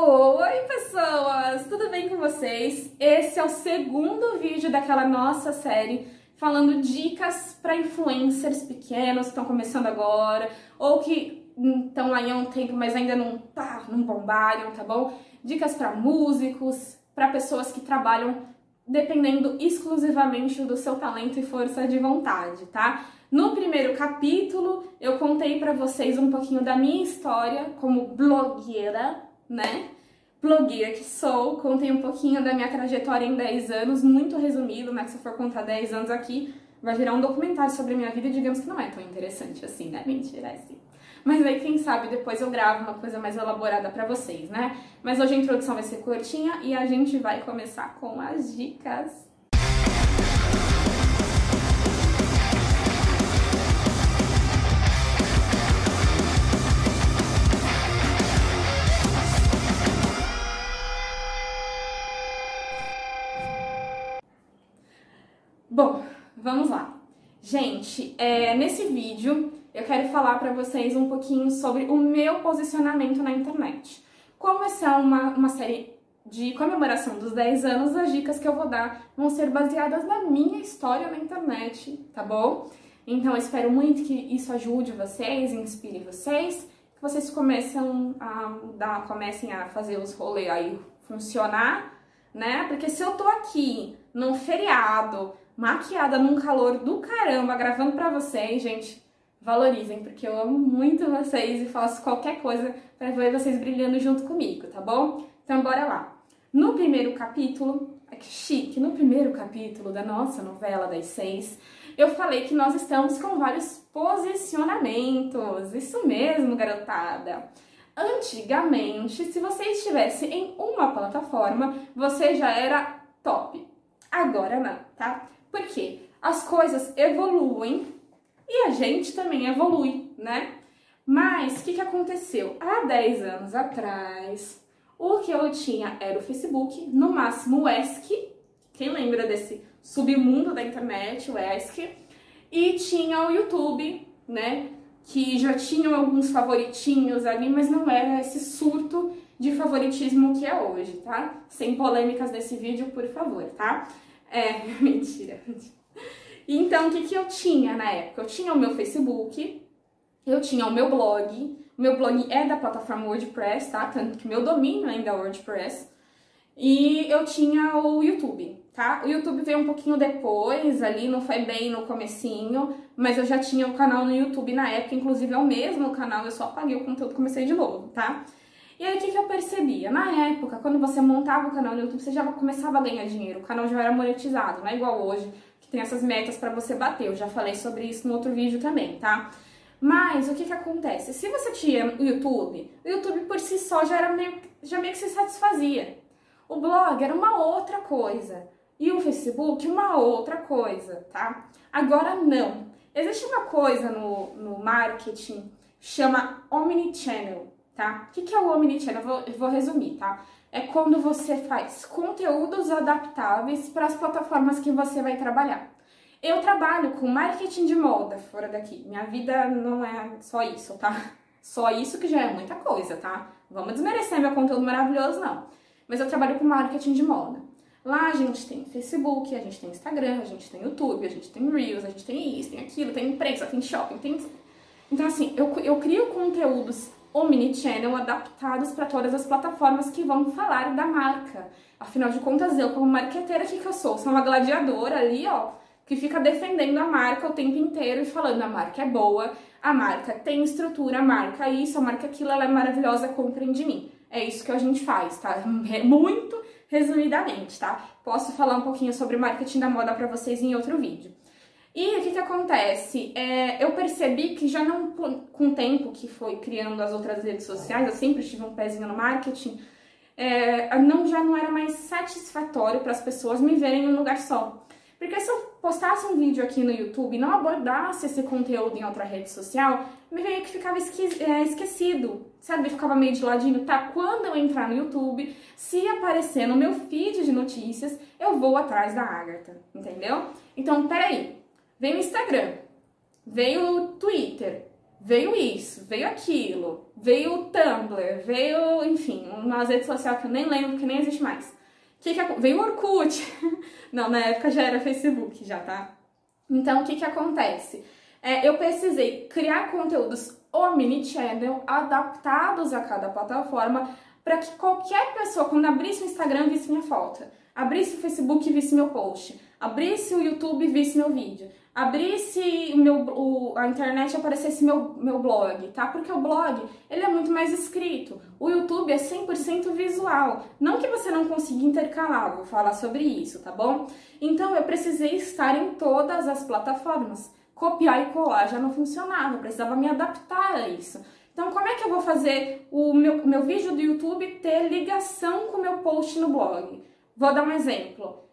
Oi, pessoas! Tudo bem com vocês? Esse é o segundo vídeo daquela nossa série falando dicas para influencers pequenos que estão começando agora ou que estão aí há um tempo, mas ainda não tá, não bombaram, tá bom? Dicas para músicos, para pessoas que trabalham dependendo exclusivamente do seu talento e força de vontade, tá? No primeiro capítulo, eu contei para vocês um pouquinho da minha história como blogueira, né? Blogueira que sou, contei um pouquinho da minha trajetória em 10 anos, muito resumido, né? Que se for contar 10 anos aqui, vai virar um documentário sobre a minha vida digamos que não é tão interessante assim, né? Mentira, é sim. Mas aí, quem sabe, depois eu gravo uma coisa mais elaborada para vocês, né? Mas hoje a introdução vai ser curtinha e a gente vai começar com as dicas. Vamos lá. Gente, é, nesse vídeo eu quero falar para vocês um pouquinho sobre o meu posicionamento na internet. Como essa é uma, uma série de comemoração dos 10 anos, as dicas que eu vou dar vão ser baseadas na minha história na internet, tá bom? Então eu espero muito que isso ajude vocês, inspire vocês, que vocês começam a dar, comecem a fazer os rolês aí funcionar, né? Porque se eu tô aqui num feriado, maquiada num calor do caramba, gravando pra vocês, gente, valorizem, porque eu amo muito vocês e faço qualquer coisa para ver vocês brilhando junto comigo, tá bom? Então bora lá. No primeiro capítulo, é que chique, no primeiro capítulo da nossa novela das seis, eu falei que nós estamos com vários posicionamentos. Isso mesmo, garotada. Antigamente, se você estivesse em uma plataforma, você já era top. Agora não, tá? Por quê? As coisas evoluem e a gente também evolui, né? Mas o que, que aconteceu? Há 10 anos atrás, o que eu tinha era o Facebook, no máximo o ESC, quem lembra desse submundo da internet, o ESC, e tinha o YouTube, né? Que já tinham alguns favoritinhos ali, mas não era esse surto de favoritismo que é hoje, tá? Sem polêmicas desse vídeo, por favor, tá? É, mentira. Então, o que, que eu tinha na época? Eu tinha o meu Facebook, eu tinha o meu blog, meu blog é da plataforma WordPress, tá? Tanto que meu domínio ainda é WordPress. E eu tinha o YouTube, tá? O YouTube veio um pouquinho depois, ali não foi bem no comecinho, mas eu já tinha o canal no YouTube na época, inclusive é o mesmo canal, eu só apaguei o conteúdo e comecei de novo, tá? E aí, o que, que eu percebia? Na época, quando você montava o canal no YouTube, você já começava a ganhar dinheiro, o canal já era monetizado, não é igual hoje, que tem essas metas para você bater. Eu já falei sobre isso no outro vídeo também, tá? Mas o que que acontece? Se você tinha o YouTube, o YouTube por si só já era meio, já meio que se satisfazia. O blog era uma outra coisa e o Facebook uma outra coisa, tá? Agora não. Existe uma coisa no, no marketing chama omnichannel tá? O que, que é o Omnichannel? Eu vou, vou resumir, tá? É quando você faz conteúdos adaptáveis para as plataformas que você vai trabalhar. Eu trabalho com marketing de moda fora daqui. Minha vida não é só isso, tá? Só isso que já é muita coisa, tá? Vamos desmerecer meu conteúdo maravilhoso, não. Mas eu trabalho com marketing de moda. Lá a gente tem Facebook, a gente tem Instagram, a gente tem YouTube, a gente tem Reels, a gente tem isso, tem aquilo, tem imprensa, tem shopping, tem. Então, assim, eu, eu crio conteúdos omnichannel adaptados para todas as plataformas que vão falar da marca. Afinal de contas, eu como marqueteira, que, que eu sou? Sou uma gladiadora ali, ó, que fica defendendo a marca o tempo inteiro e falando a marca é boa, a marca tem estrutura, a marca isso, a marca aquilo, ela é maravilhosa, comprem de mim. É isso que a gente faz, tá? Muito resumidamente, tá? Posso falar um pouquinho sobre marketing da moda para vocês em outro vídeo. E o que, que acontece? É, eu percebi que já não, com o tempo que foi criando as outras redes sociais, eu sempre tive um pezinho no marketing, é, não, já não era mais satisfatório para as pessoas me verem em um lugar só. Porque se eu postasse um vídeo aqui no YouTube e não abordasse esse conteúdo em outra rede social, me veio que ficava é, esquecido, sabe? Ficava meio de ladinho, tá? Quando eu entrar no YouTube, se aparecer no meu feed de notícias, eu vou atrás da Agatha, entendeu? Então, peraí, Veio o Instagram, veio o Twitter, veio isso, veio aquilo, veio o Tumblr, veio, enfim, umas redes sociais que eu nem lembro, que nem existe mais. Que que, veio o Orkut. Não, na época já era Facebook, já, tá? Então, o que que acontece? É, eu precisei criar conteúdos omnichannel adaptados a cada plataforma para que qualquer pessoa, quando abrisse o Instagram, visse minha foto, abrisse o Facebook, visse meu post, abrisse o YouTube, visse meu vídeo, abrisse meu, o, a internet aparecesse meu, meu blog, tá? Porque o blog, ele é muito mais escrito. O YouTube é 100% visual. Não que você não consiga intercalar, vou falar sobre isso, tá bom? Então, eu precisei estar em todas as plataformas. Copiar e colar já não funcionava, eu precisava me adaptar a isso. Então, como é que eu vou fazer o meu, meu vídeo do YouTube ter ligação com o meu post no blog? Vou dar um exemplo.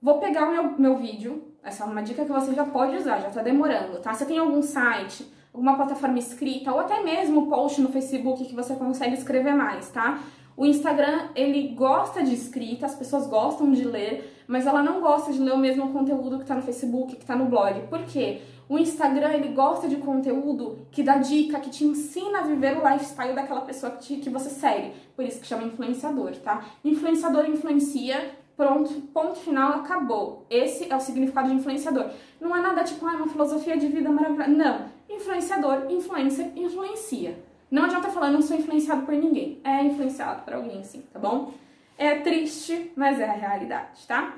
Vou pegar o meu, meu vídeo, essa é uma dica que você já pode usar, já tá demorando, tá? Você tem algum site, alguma plataforma escrita, ou até mesmo post no Facebook que você consegue escrever mais, tá? O Instagram, ele gosta de escrita, as pessoas gostam de ler, mas ela não gosta de ler o mesmo conteúdo que tá no Facebook, que tá no blog. Por quê? O Instagram, ele gosta de conteúdo que dá dica, que te ensina a viver o lifestyle daquela pessoa que, te, que você segue. Por isso que chama influenciador, tá? Influenciador influencia Pronto, ponto final, acabou. Esse é o significado de influenciador. Não é nada tipo, ah, uma filosofia de vida maravilhosa. Não. Influenciador, influencer, influencia. Não adianta falar, não sou influenciado por ninguém. É influenciado por alguém, sim, tá bom? É triste, mas é a realidade, tá?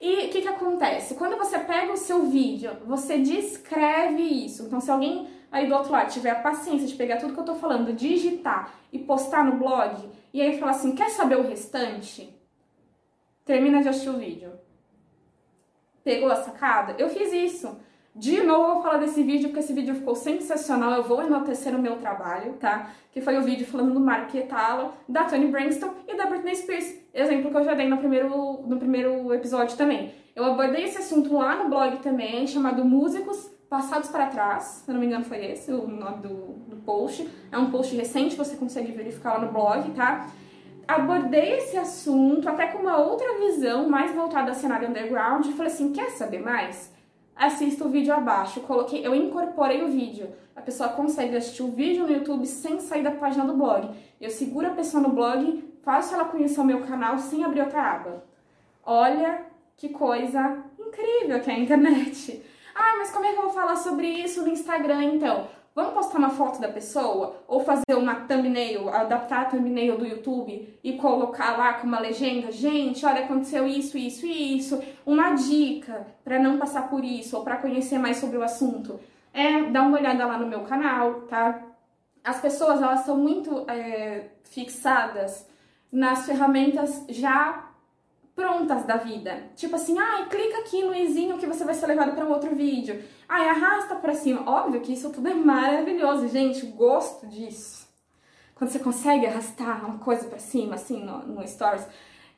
E o que, que acontece? Quando você pega o seu vídeo, você descreve isso. Então, se alguém aí do outro lado tiver a paciência de pegar tudo que eu tô falando, digitar e postar no blog, e aí falar assim, quer saber o restante? termina de assistir o vídeo. Pegou a sacada? Eu fiz isso. De novo, eu vou falar desse vídeo, porque esse vídeo ficou sensacional. Eu vou enaltecer o meu trabalho, tá? Que foi o vídeo falando do Mark Etala, da Tony Braxton e da Britney Spears. Exemplo que eu já dei no primeiro, no primeiro episódio também. Eu abordei esse assunto lá no blog também, chamado Músicos Passados para Trás. Se eu não me engano, foi esse o nome do, do post. É um post recente, você consegue verificar lá no blog, tá? abordei esse assunto até com uma outra visão, mais voltada ao cenário underground, e falei assim: quer saber mais? Assista o vídeo abaixo. Coloquei, eu incorporei o vídeo. A pessoa consegue assistir o vídeo no YouTube sem sair da página do blog. Eu seguro a pessoa no blog, faço ela conhecer o meu canal sem abrir outra aba. Olha que coisa incrível que é a internet. Ah, mas como é que eu vou falar sobre isso no Instagram então? Vamos postar uma foto da pessoa? Ou fazer uma thumbnail, adaptar a thumbnail do YouTube e colocar lá com uma legenda? Gente, olha, aconteceu isso, isso e isso. Uma dica para não passar por isso ou para conhecer mais sobre o assunto. É dar uma olhada lá no meu canal, tá? As pessoas, elas são muito é, fixadas nas ferramentas já prontas da vida. Tipo assim, ai, clica aqui no izinho que você vai ser levado para um outro vídeo. Ai, arrasta para cima. Óbvio que isso tudo é maravilhoso, gente, gosto disso. Quando você consegue arrastar uma coisa para cima, assim, no, no stories,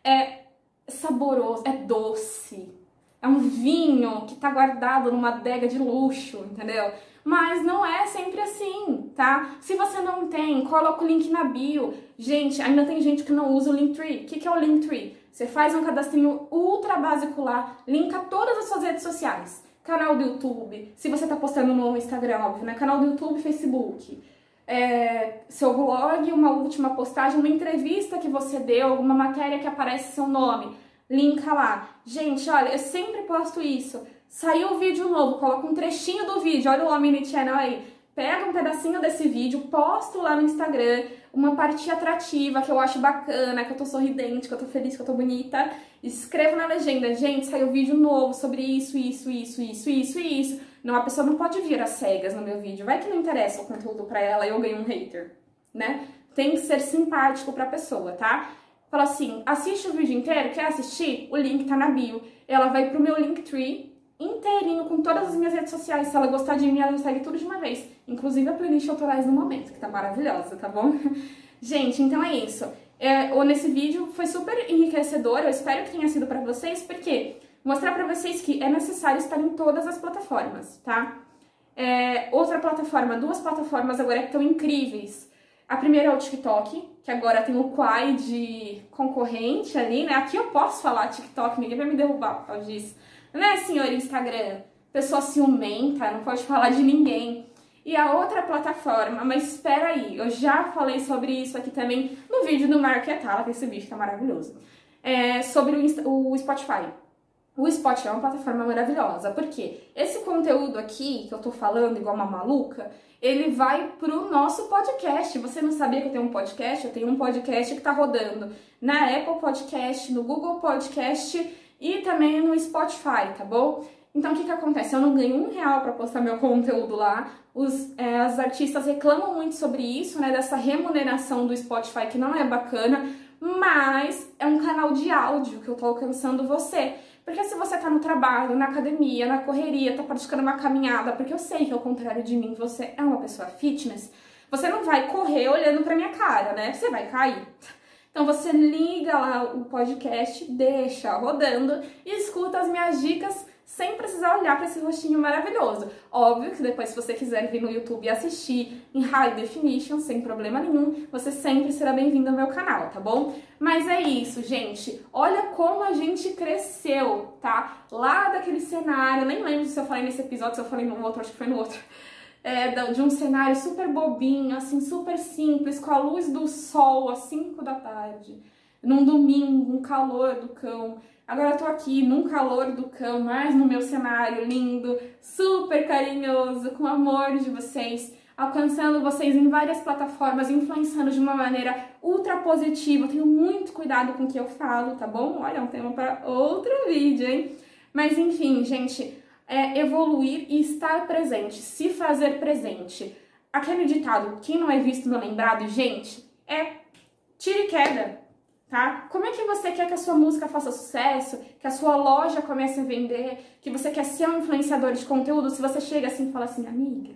é saboroso, é doce. É um vinho que tá guardado numa adega de luxo, entendeu? Mas não é sempre assim, tá? Se você não tem, coloca o link na bio. Gente, ainda tem gente que não usa o Linktree. O que, que é o Linktree? Você faz um cadastrinho ultra básico lá, linka todas as suas redes sociais. Canal do YouTube, se você tá postando no Instagram, óbvio, né? Canal do YouTube, Facebook. É, seu blog, uma última postagem, uma entrevista que você deu, alguma matéria que aparece seu nome. Linka lá. Gente, olha, eu sempre posto isso. Saiu o vídeo novo, coloca um trechinho do vídeo, olha o Omni Channel aí pega um pedacinho desse vídeo, posto lá no Instagram, uma parte atrativa que eu acho bacana, que eu tô sorridente, que eu tô feliz, que eu tô bonita. Escrevo na legenda, gente, saiu vídeo novo sobre isso, isso, isso, isso, isso isso. Não, a pessoa não pode vir às cegas no meu vídeo. Vai que não interessa o conteúdo pra ela e eu ganho um hater, né? Tem que ser simpático pra pessoa, tá? Fala assim, assiste o vídeo inteiro, quer assistir? O link tá na bio. Ela vai pro meu Linktree inteirinho com todas as minhas redes sociais. Se ela gostar de mim, ela segue tudo de uma vez. Inclusive a playlist autorais no momento, que tá maravilhosa, tá bom? Gente, então é isso. É, nesse vídeo foi super enriquecedor, eu espero que tenha sido para vocês, porque mostrar para vocês que é necessário estar em todas as plataformas, tá? É, outra plataforma, duas plataformas agora que estão incríveis. A primeira é o TikTok, que agora tem o Quai de concorrente ali, né? Aqui eu posso falar TikTok, ninguém vai me derrubar por causa disso. Né, senhor Instagram? Pessoa ciumenta, não pode falar de ninguém. E a outra plataforma, mas espera aí, eu já falei sobre isso aqui também no vídeo do Mark Atala, que esse vídeo tá maravilhoso, é, sobre o, o Spotify. O Spotify é uma plataforma maravilhosa, porque esse conteúdo aqui que eu tô falando igual uma maluca, ele vai pro nosso podcast. Você não sabia que eu tenho um podcast? Eu tenho um podcast que tá rodando na Apple Podcast, no Google Podcast e também no Spotify, tá bom? Então o que que acontece? Eu não ganho um real para postar meu conteúdo lá. Os é, as artistas reclamam muito sobre isso, né? Dessa remuneração do Spotify que não é bacana, mas é um canal de áudio que eu tô alcançando você. Porque se você tá no trabalho, na academia, na correria, tá praticando uma caminhada, porque eu sei que ao contrário de mim, você é uma pessoa fitness, você não vai correr olhando pra minha cara, né? Você vai cair. Então você liga lá o podcast, deixa rodando e escuta as minhas dicas sem precisar olhar para esse rostinho maravilhoso. Óbvio que depois, se você quiser vir no YouTube e assistir em High Definition, sem problema nenhum, você sempre será bem-vindo ao meu canal, tá bom? Mas é isso, gente. Olha como a gente cresceu, tá? Lá daquele cenário, nem lembro se eu falei nesse episódio, se eu falei no outro, acho que foi no outro. É, de um cenário super bobinho, assim, super simples, com a luz do sol às 5 da tarde, num domingo, um calor do cão. Agora eu tô aqui num calor do cão, mas no meu cenário lindo, super carinhoso, com amor de vocês, alcançando vocês em várias plataformas, influenciando de uma maneira ultra positiva. tenho muito cuidado com o que eu falo, tá bom? Olha, é um tema para outro vídeo, hein? Mas enfim, gente, é evoluir e estar presente, se fazer presente. Aquele ditado, quem não é visto não é lembrado, gente, é tira e queda tá? Como é que você quer que a sua música faça sucesso, que a sua loja comece a vender, que você quer ser um influenciador de conteúdo, se você chega assim e fala assim, amiga,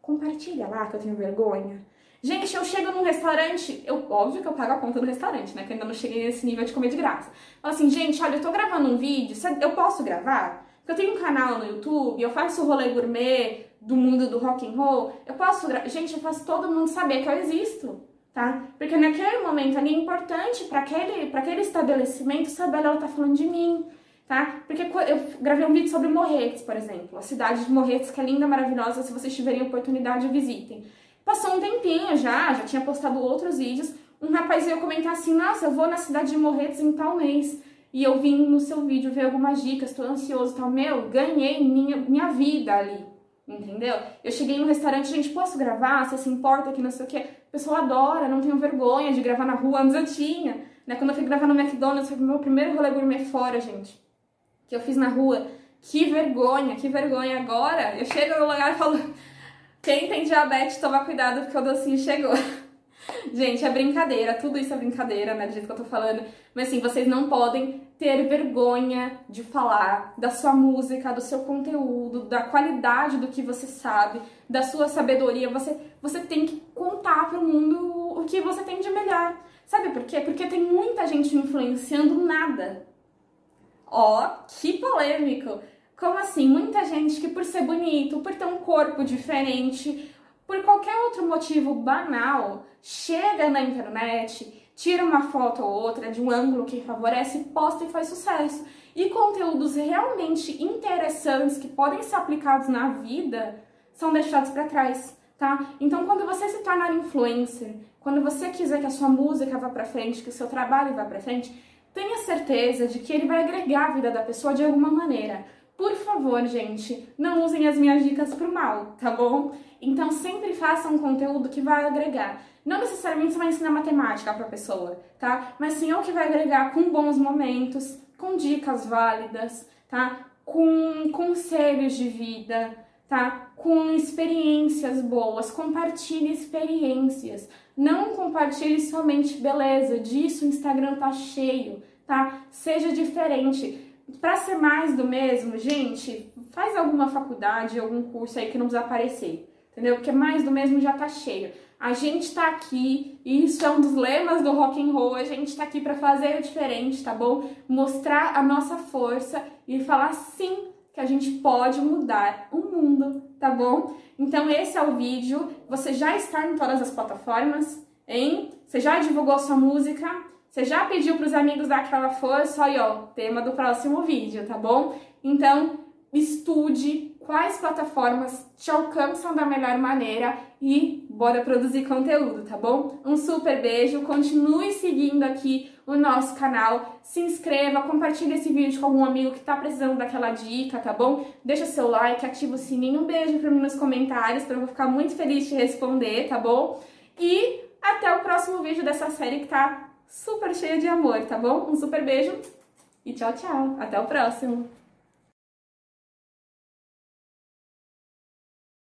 compartilha lá que eu tenho vergonha. Gente, eu chego num restaurante, eu, óbvio que eu pago a conta do restaurante, né? Que ainda não cheguei nesse nível de comer de graça. Fala assim, gente, olha, eu tô gravando um vídeo, eu posso gravar? Eu tenho um canal no YouTube, eu faço rolê gourmet do mundo do rock and roll, eu posso. Gente, eu faço todo mundo saber que eu existo tá? Porque naquele momento ali é importante para aquele, aquele estabelecimento saber ela tá falando de mim, tá? Porque eu gravei um vídeo sobre Morretes, por exemplo, a cidade de Morretes, que é linda, maravilhosa, se vocês tiverem oportunidade, visitem. Passou um tempinho já, já tinha postado outros vídeos, um rapaz veio comentar assim, nossa, eu vou na cidade de Morretes em tal mês, e eu vim no seu vídeo ver algumas dicas, tô ansioso e tal, meu, ganhei minha, minha vida ali, entendeu? Eu cheguei no restaurante, gente, posso gravar? Você se importa que não sei o quê? O pessoal adora, não tenho vergonha de gravar na rua, antes eu tinha. Né? Quando eu fui gravar no McDonald's, foi meu primeiro rolê gourmet fora, gente. Que eu fiz na rua. Que vergonha, que vergonha. Agora, eu chego no lugar e falo... Quem tem diabetes, toma cuidado porque o docinho chegou. Gente, é brincadeira, tudo isso é brincadeira, né, do jeito que eu tô falando. Mas assim, vocês não podem ter vergonha de falar da sua música, do seu conteúdo, da qualidade do que você sabe, da sua sabedoria. Você, você tem que contar pro mundo o que você tem de melhor. Sabe por quê? Porque tem muita gente influenciando nada. Ó, oh, que polêmico! Como assim? Muita gente que por ser bonito, por ter um corpo diferente, por qualquer outro motivo banal, chega na internet, tira uma foto ou outra de um ângulo que favorece, posta e faz sucesso. E conteúdos realmente interessantes que podem ser aplicados na vida são deixados para trás, tá? Então, quando você se tornar influencer, quando você quiser que a sua música vá para frente, que o seu trabalho vá para frente, tenha certeza de que ele vai agregar a vida da pessoa de alguma maneira. Por favor, gente, não usem as minhas dicas pro mal, tá bom? Então sempre façam um conteúdo que vai agregar. Não necessariamente você vai ensinar matemática pra pessoa, tá? Mas sim o que vai agregar com bons momentos, com dicas válidas, tá? Com conselhos de vida, tá? Com experiências boas. Compartilhe experiências. Não compartilhe somente beleza. Disso o Instagram tá cheio, tá? Seja diferente para ser mais do mesmo, gente, faz alguma faculdade, algum curso aí que não precisa aparecer, entendeu? Porque mais do mesmo já tá cheio. A gente tá aqui, e isso é um dos lemas do rock and roll, a gente tá aqui para fazer diferente, tá bom? Mostrar a nossa força e falar sim que a gente pode mudar o mundo, tá bom? Então esse é o vídeo, você já está em todas as plataformas, hein? Você já divulgou sua música? Você já pediu para os amigos dar aquela força? Olha, ó, tema do próximo vídeo, tá bom? Então, estude quais plataformas te alcançam da melhor maneira e bora produzir conteúdo, tá bom? Um super beijo, continue seguindo aqui o nosso canal, se inscreva, compartilhe esse vídeo com algum amigo que tá precisando daquela dica, tá bom? Deixa seu like, ativa o sininho, um beijo pra mim nos comentários, pra eu ficar muito feliz de responder, tá bom? E até o próximo vídeo dessa série que tá super cheia de amor, tá bom? Um super beijo e tchau, tchau. Até o próximo.